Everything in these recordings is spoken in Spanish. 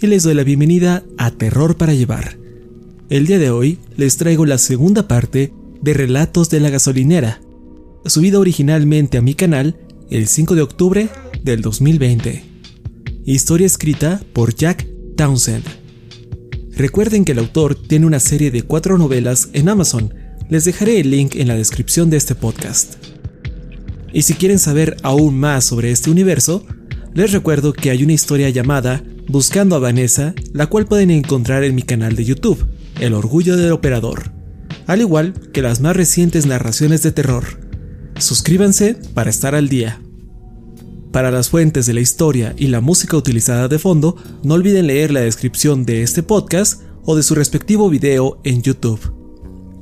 y les doy la bienvenida a Terror para Llevar. El día de hoy les traigo la segunda parte de Relatos de la Gasolinera, subida originalmente a mi canal el 5 de octubre del 2020. Historia escrita por Jack Townsend. Recuerden que el autor tiene una serie de cuatro novelas en Amazon, les dejaré el link en la descripción de este podcast. Y si quieren saber aún más sobre este universo, les recuerdo que hay una historia llamada Buscando a Vanessa, la cual pueden encontrar en mi canal de YouTube, El Orgullo del Operador, al igual que las más recientes narraciones de terror. Suscríbanse para estar al día. Para las fuentes de la historia y la música utilizada de fondo, no olviden leer la descripción de este podcast o de su respectivo video en YouTube.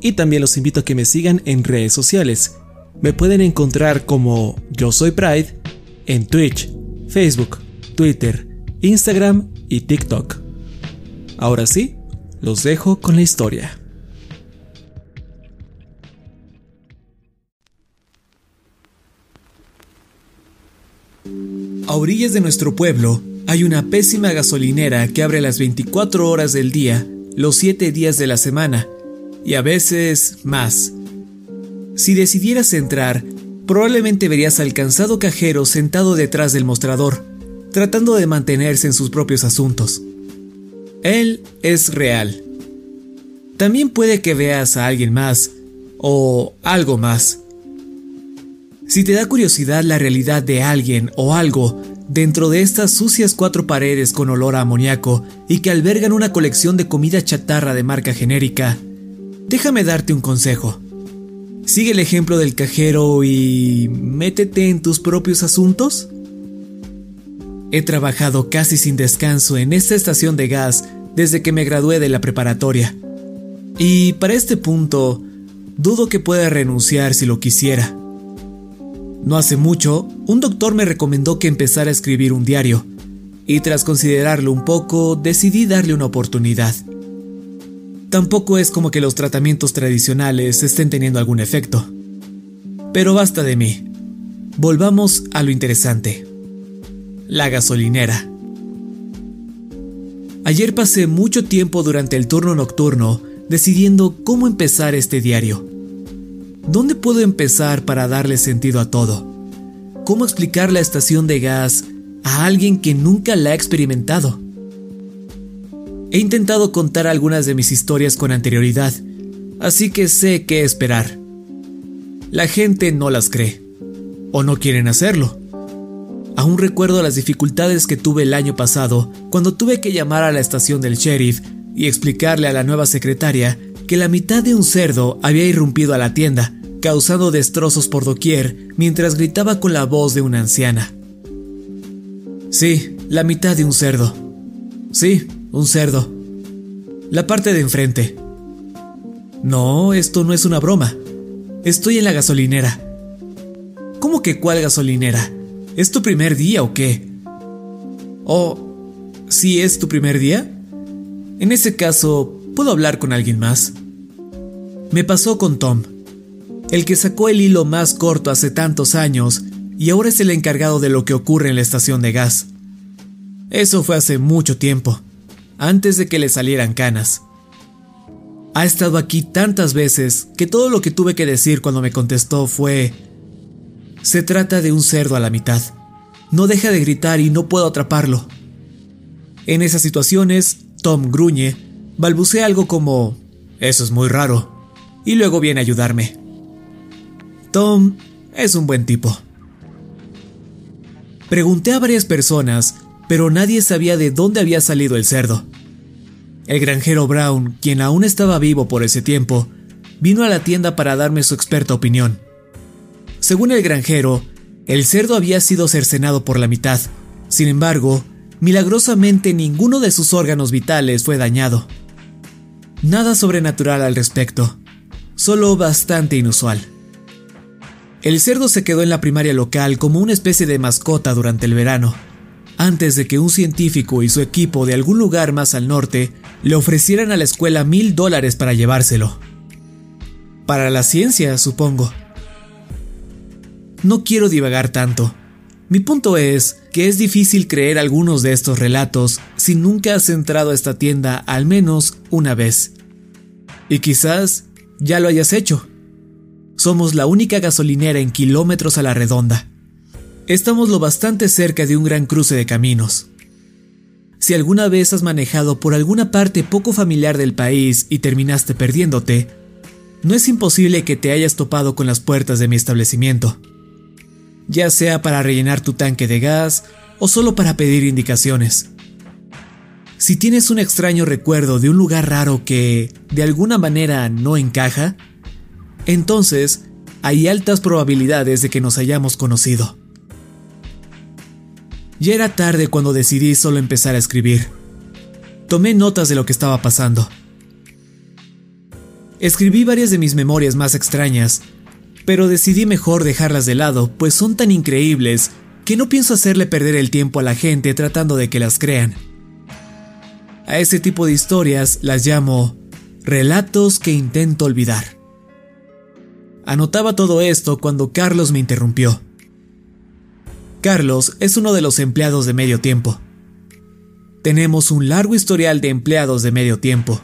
Y también los invito a que me sigan en redes sociales. Me pueden encontrar como Yo Soy Pride en Twitch, Facebook, Twitter, Instagram y TikTok. Ahora sí, los dejo con la historia. A orillas de nuestro pueblo hay una pésima gasolinera que abre las 24 horas del día, los 7 días de la semana, y a veces más. Si decidieras entrar, probablemente verías al cansado cajero sentado detrás del mostrador, tratando de mantenerse en sus propios asuntos. Él es real. También puede que veas a alguien más o algo más. Si te da curiosidad la realidad de alguien o algo dentro de estas sucias cuatro paredes con olor a amoníaco y que albergan una colección de comida chatarra de marca genérica, déjame darte un consejo. Sigue el ejemplo del cajero y métete en tus propios asuntos. He trabajado casi sin descanso en esta estación de gas desde que me gradué de la preparatoria. Y para este punto, dudo que pueda renunciar si lo quisiera. No hace mucho, un doctor me recomendó que empezara a escribir un diario, y tras considerarlo un poco, decidí darle una oportunidad. Tampoco es como que los tratamientos tradicionales estén teniendo algún efecto. Pero basta de mí. Volvamos a lo interesante. La gasolinera. Ayer pasé mucho tiempo durante el turno nocturno decidiendo cómo empezar este diario. ¿Dónde puedo empezar para darle sentido a todo? ¿Cómo explicar la estación de gas a alguien que nunca la ha experimentado? He intentado contar algunas de mis historias con anterioridad, así que sé qué esperar. La gente no las cree, o no quieren hacerlo. Aún recuerdo las dificultades que tuve el año pasado cuando tuve que llamar a la estación del sheriff y explicarle a la nueva secretaria que la mitad de un cerdo había irrumpido a la tienda, causando destrozos por doquier mientras gritaba con la voz de una anciana. Sí, la mitad de un cerdo. Sí, un cerdo. La parte de enfrente. No, esto no es una broma. Estoy en la gasolinera. ¿Cómo que cuál gasolinera? ¿Es tu primer día o qué? ¿O si es tu primer día? En ese caso, ¿puedo hablar con alguien más? Me pasó con Tom, el que sacó el hilo más corto hace tantos años y ahora es el encargado de lo que ocurre en la estación de gas. Eso fue hace mucho tiempo, antes de que le salieran canas. Ha estado aquí tantas veces que todo lo que tuve que decir cuando me contestó fue... Se trata de un cerdo a la mitad. No deja de gritar y no puedo atraparlo. En esas situaciones, Tom gruñe, balbucea algo como... Eso es muy raro. Y luego viene a ayudarme. Tom es un buen tipo. Pregunté a varias personas, pero nadie sabía de dónde había salido el cerdo. El granjero Brown, quien aún estaba vivo por ese tiempo, vino a la tienda para darme su experta opinión. Según el granjero, el cerdo había sido cercenado por la mitad. Sin embargo, milagrosamente ninguno de sus órganos vitales fue dañado. Nada sobrenatural al respecto, solo bastante inusual. El cerdo se quedó en la primaria local como una especie de mascota durante el verano, antes de que un científico y su equipo de algún lugar más al norte le ofrecieran a la escuela mil dólares para llevárselo. Para la ciencia, supongo. No quiero divagar tanto. Mi punto es que es difícil creer algunos de estos relatos si nunca has entrado a esta tienda al menos una vez. Y quizás ya lo hayas hecho. Somos la única gasolinera en kilómetros a la redonda. Estamos lo bastante cerca de un gran cruce de caminos. Si alguna vez has manejado por alguna parte poco familiar del país y terminaste perdiéndote, no es imposible que te hayas topado con las puertas de mi establecimiento. Ya sea para rellenar tu tanque de gas o solo para pedir indicaciones. Si tienes un extraño recuerdo de un lugar raro que, de alguna manera, no encaja, entonces hay altas probabilidades de que nos hayamos conocido. Ya era tarde cuando decidí solo empezar a escribir. Tomé notas de lo que estaba pasando. Escribí varias de mis memorias más extrañas, pero decidí mejor dejarlas de lado, pues son tan increíbles que no pienso hacerle perder el tiempo a la gente tratando de que las crean. A ese tipo de historias las llamo relatos que intento olvidar. Anotaba todo esto cuando Carlos me interrumpió. Carlos es uno de los empleados de medio tiempo. Tenemos un largo historial de empleados de medio tiempo.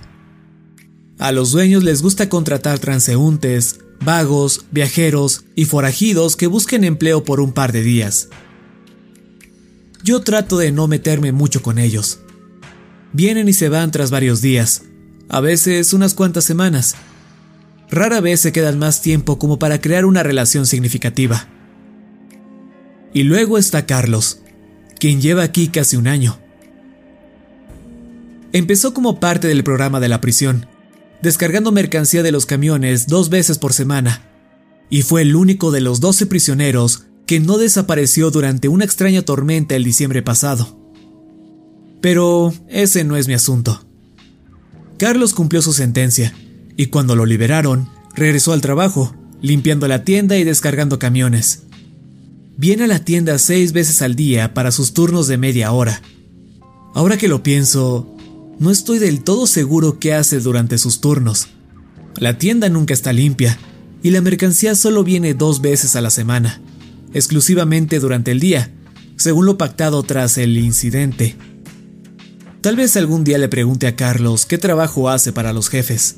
A los dueños les gusta contratar transeúntes, vagos, viajeros y forajidos que busquen empleo por un par de días. Yo trato de no meterme mucho con ellos. Vienen y se van tras varios días, a veces unas cuantas semanas. Rara vez se quedan más tiempo como para crear una relación significativa. Y luego está Carlos, quien lleva aquí casi un año. Empezó como parte del programa de la prisión, descargando mercancía de los camiones dos veces por semana, y fue el único de los 12 prisioneros que no desapareció durante una extraña tormenta el diciembre pasado. Pero ese no es mi asunto. Carlos cumplió su sentencia, y cuando lo liberaron, regresó al trabajo, limpiando la tienda y descargando camiones. Viene a la tienda seis veces al día para sus turnos de media hora. Ahora que lo pienso, no estoy del todo seguro qué hace durante sus turnos. La tienda nunca está limpia y la mercancía solo viene dos veces a la semana, exclusivamente durante el día, según lo pactado tras el incidente. Tal vez algún día le pregunte a Carlos qué trabajo hace para los jefes.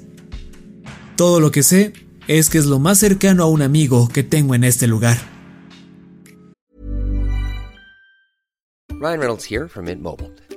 Todo lo que sé es que es lo más cercano a un amigo que tengo en este lugar. Ryan Reynolds here from Mint Mobile.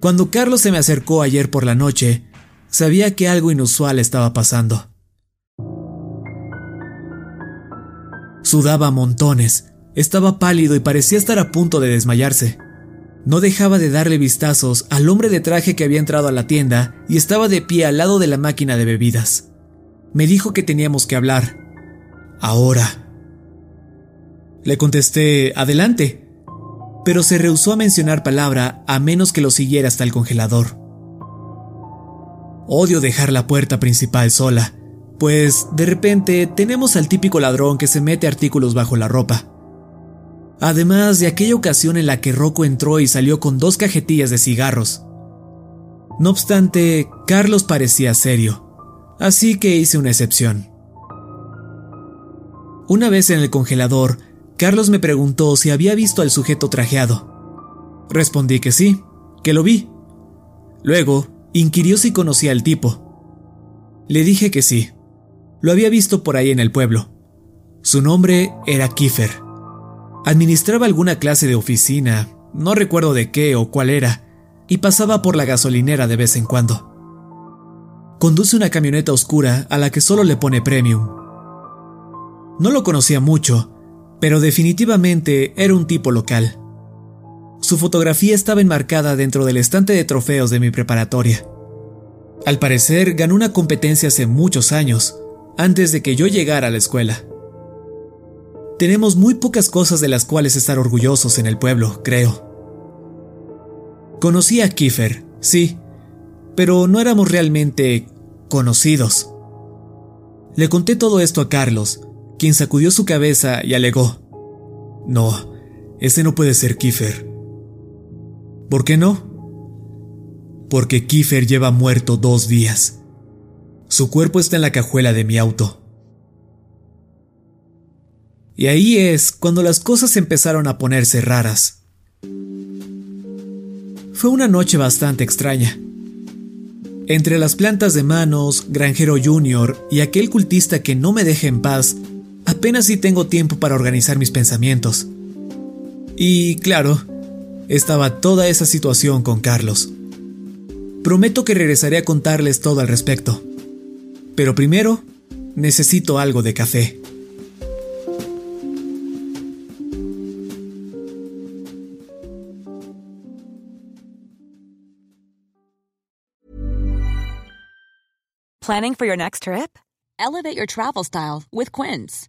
Cuando Carlos se me acercó ayer por la noche, sabía que algo inusual estaba pasando. Sudaba montones, estaba pálido y parecía estar a punto de desmayarse. No dejaba de darle vistazos al hombre de traje que había entrado a la tienda y estaba de pie al lado de la máquina de bebidas. Me dijo que teníamos que hablar. Ahora. Le contesté, adelante, pero se rehusó a mencionar palabra a menos que lo siguiera hasta el congelador. Odio dejar la puerta principal sola, pues de repente tenemos al típico ladrón que se mete artículos bajo la ropa. Además de aquella ocasión en la que Rocco entró y salió con dos cajetillas de cigarros. No obstante, Carlos parecía serio, así que hice una excepción. Una vez en el congelador, Carlos me preguntó si había visto al sujeto trajeado. Respondí que sí, que lo vi. Luego, inquirió si conocía al tipo. Le dije que sí. Lo había visto por ahí en el pueblo. Su nombre era Kiefer. Administraba alguna clase de oficina, no recuerdo de qué o cuál era, y pasaba por la gasolinera de vez en cuando. Conduce una camioneta oscura a la que solo le pone premium. No lo conocía mucho, pero definitivamente era un tipo local. Su fotografía estaba enmarcada dentro del estante de trofeos de mi preparatoria. Al parecer ganó una competencia hace muchos años, antes de que yo llegara a la escuela. Tenemos muy pocas cosas de las cuales estar orgullosos en el pueblo, creo. Conocí a Kiefer, sí, pero no éramos realmente conocidos. Le conté todo esto a Carlos, quien sacudió su cabeza y alegó. No, ese no puede ser Kiefer. ¿Por qué no? Porque Kiefer lleva muerto dos días. Su cuerpo está en la cajuela de mi auto. Y ahí es cuando las cosas empezaron a ponerse raras. Fue una noche bastante extraña. Entre las plantas de manos, Granjero Junior y aquel cultista que no me deja en paz, apenas si tengo tiempo para organizar mis pensamientos. Y claro, estaba toda esa situación con Carlos. Prometo que regresaré a contarles todo al respecto. Pero primero, necesito algo de café. Planning for your next trip? Elevate your travel style with Quince.